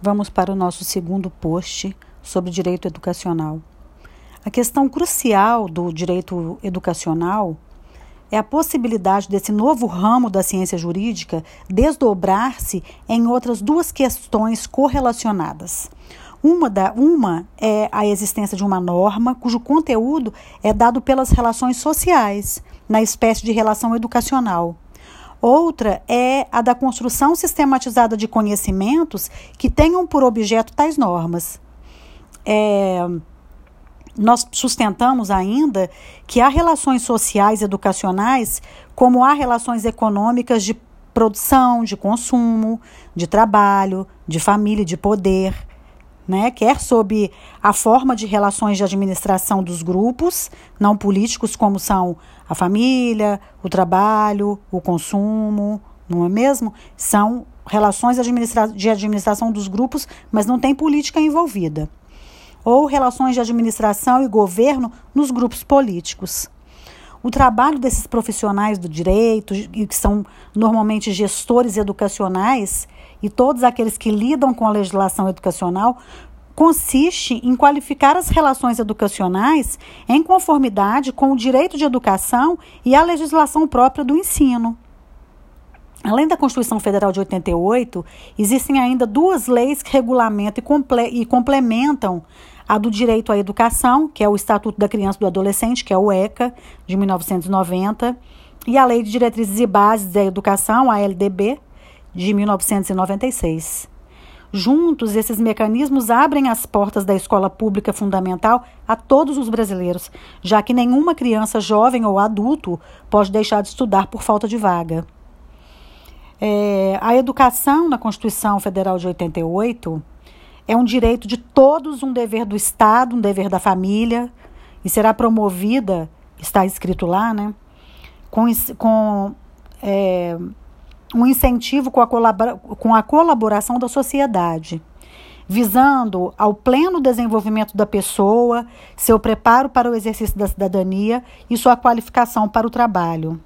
vamos para o nosso segundo post sobre direito educacional. A questão crucial do direito educacional é a possibilidade desse novo ramo da ciência jurídica desdobrar-se em outras duas questões correlacionadas. Uma, da, uma é a existência de uma norma cujo conteúdo é dado pelas relações sociais, na espécie de relação educacional. Outra é a da construção sistematizada de conhecimentos que tenham por objeto tais normas. É, nós sustentamos ainda que há relações sociais educacionais, como há relações econômicas de produção, de consumo, de trabalho, de família, de poder, né? quer sob a forma de relações de administração dos grupos, não políticos, como são a família, o trabalho, o consumo, não é mesmo? São relações administra de administração dos grupos, mas não tem política envolvida ou relações de administração e governo nos grupos políticos. O trabalho desses profissionais do direito, que são normalmente gestores educacionais, e todos aqueles que lidam com a legislação educacional, consiste em qualificar as relações educacionais em conformidade com o direito de educação e a legislação própria do ensino. Além da Constituição Federal de 88, existem ainda duas leis que regulamentam e, comple e complementam a do direito à educação, que é o Estatuto da Criança e do Adolescente, que é o ECA, de 1990, e a Lei de Diretrizes e Bases da Educação, a LDB, de 1996. Juntos, esses mecanismos abrem as portas da escola pública fundamental a todos os brasileiros, já que nenhuma criança, jovem ou adulto pode deixar de estudar por falta de vaga. É, a educação na Constituição Federal de 88 é um direito de todos, um dever do Estado, um dever da família, e será promovida, está escrito lá, né, com, com é, um incentivo com a, com a colaboração da sociedade, visando ao pleno desenvolvimento da pessoa, seu preparo para o exercício da cidadania e sua qualificação para o trabalho.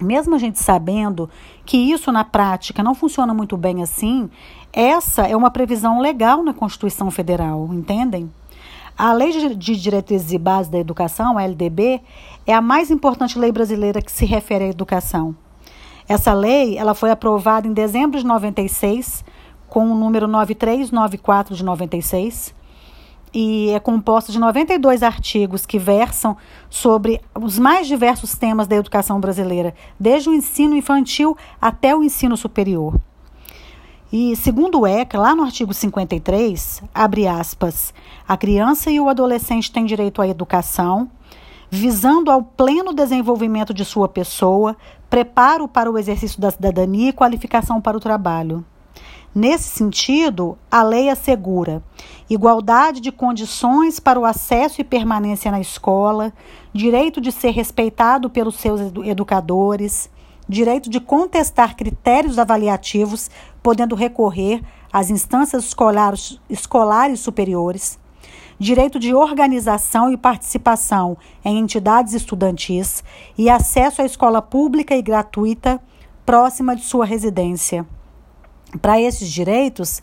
Mesmo a gente sabendo que isso na prática não funciona muito bem assim, essa é uma previsão legal na Constituição Federal, entendem? A Lei de Diretrizes e Bases da Educação, a LDB, é a mais importante lei brasileira que se refere à educação. Essa lei ela foi aprovada em dezembro de 96, com o número 9394 de 96, e é composta de 92 artigos que versam sobre os mais diversos temas da educação brasileira, desde o ensino infantil até o ensino superior. E segundo o ECA, lá no artigo 53, abre aspas, a criança e o adolescente têm direito à educação, visando ao pleno desenvolvimento de sua pessoa, preparo para o exercício da cidadania e qualificação para o trabalho. Nesse sentido, a lei assegura igualdade de condições para o acesso e permanência na escola, direito de ser respeitado pelos seus educadores, direito de contestar critérios avaliativos, podendo recorrer às instâncias escolares, escolares superiores, direito de organização e participação em entidades estudantis e acesso à escola pública e gratuita próxima de sua residência. Para esses direitos,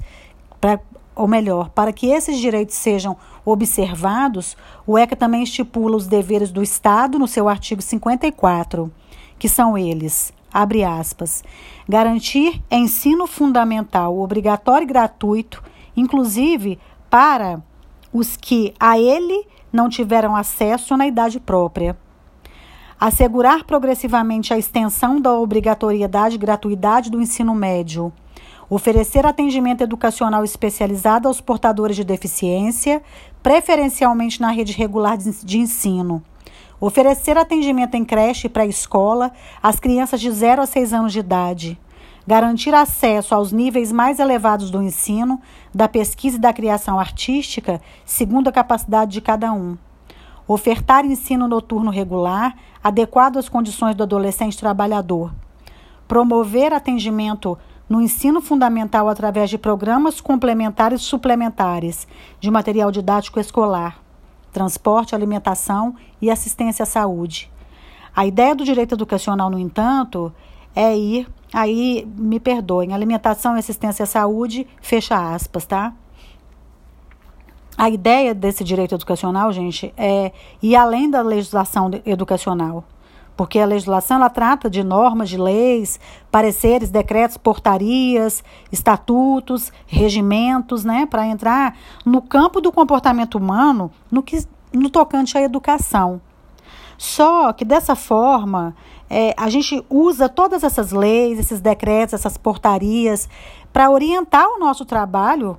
pra, ou melhor, para que esses direitos sejam observados, o ECA também estipula os deveres do Estado no seu artigo 54, que são eles: abre aspas, garantir ensino fundamental obrigatório e gratuito, inclusive para os que a ele não tiveram acesso na idade própria. Assegurar progressivamente a extensão da obrigatoriedade e gratuidade do ensino médio oferecer atendimento educacional especializado aos portadores de deficiência, preferencialmente na rede regular de ensino. Oferecer atendimento em creche e pré-escola às crianças de 0 a 6 anos de idade. Garantir acesso aos níveis mais elevados do ensino, da pesquisa e da criação artística, segundo a capacidade de cada um. Ofertar ensino noturno regular, adequado às condições do adolescente trabalhador. Promover atendimento no ensino fundamental através de programas complementares e suplementares de material didático escolar, transporte, alimentação e assistência à saúde. A ideia do direito educacional, no entanto, é ir Aí, me perdoem, alimentação, assistência à saúde, fecha aspas, tá? A ideia desse direito educacional, gente, é ir além da legislação educacional. Porque a legislação ela trata de normas de leis, pareceres, decretos, portarias, estatutos, regimentos, né, para entrar no campo do comportamento humano no que no tocante à educação. Só que dessa forma, é, a gente usa todas essas leis, esses decretos, essas portarias para orientar o nosso trabalho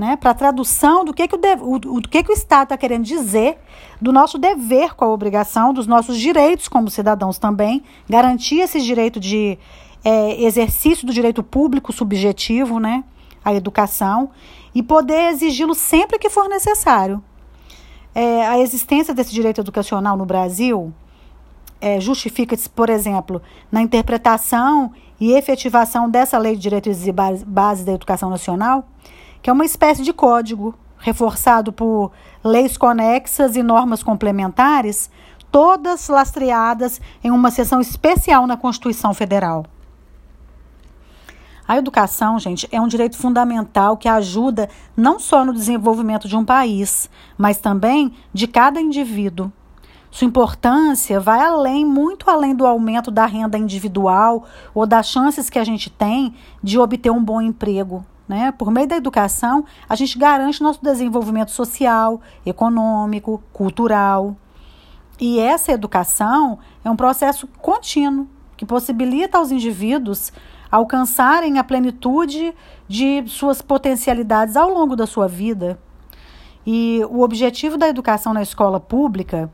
né, para a tradução do que, que, o, de, o, que, que o Estado está querendo dizer, do nosso dever com a obrigação, dos nossos direitos como cidadãos também, garantir esse direito de é, exercício do direito público subjetivo, né, à educação, e poder exigi-lo sempre que for necessário. É, a existência desse direito educacional no Brasil é, justifica-se, por exemplo, na interpretação e efetivação dessa Lei de Direitos e Bases da Educação Nacional, que é uma espécie de código reforçado por leis conexas e normas complementares, todas lastreadas em uma seção especial na Constituição Federal. A educação, gente, é um direito fundamental que ajuda não só no desenvolvimento de um país, mas também de cada indivíduo. Sua importância vai além, muito além do aumento da renda individual ou das chances que a gente tem de obter um bom emprego. Né? Por meio da educação, a gente garante nosso desenvolvimento social, econômico, cultural. E essa educação é um processo contínuo que possibilita aos indivíduos alcançarem a plenitude de suas potencialidades ao longo da sua vida. E o objetivo da educação na escola pública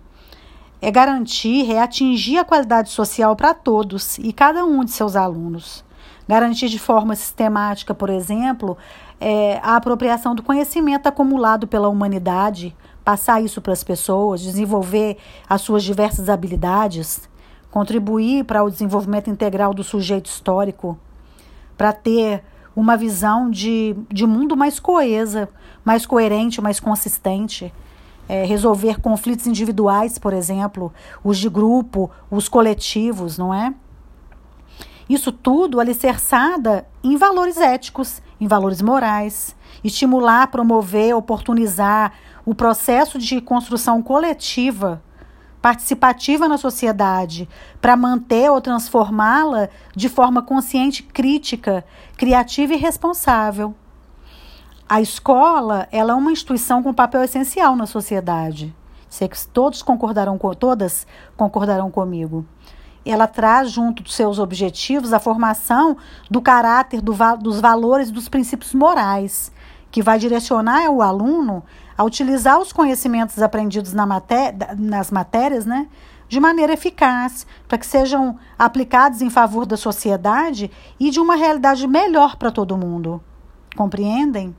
é garantir, é atingir a qualidade social para todos e cada um de seus alunos garantir de forma sistemática, por exemplo, é, a apropriação do conhecimento acumulado pela humanidade, passar isso para as pessoas, desenvolver as suas diversas habilidades, contribuir para o desenvolvimento integral do sujeito histórico, para ter uma visão de, de mundo mais coesa, mais coerente, mais consistente. É, resolver conflitos individuais, por exemplo, os de grupo, os coletivos, não é? Isso tudo alicerçada em valores éticos, em valores morais, estimular, promover, oportunizar o processo de construção coletiva, participativa na sociedade, para manter ou transformá-la de forma consciente, crítica, criativa e responsável. A escola, ela é uma instituição com papel essencial na sociedade. Sei que todos concordarão com todas concordarão comigo ela traz junto dos seus objetivos a formação do caráter, do, dos valores, dos princípios morais, que vai direcionar o aluno a utilizar os conhecimentos aprendidos na maté nas matérias, né, de maneira eficaz, para que sejam aplicados em favor da sociedade e de uma realidade melhor para todo mundo. Compreendem?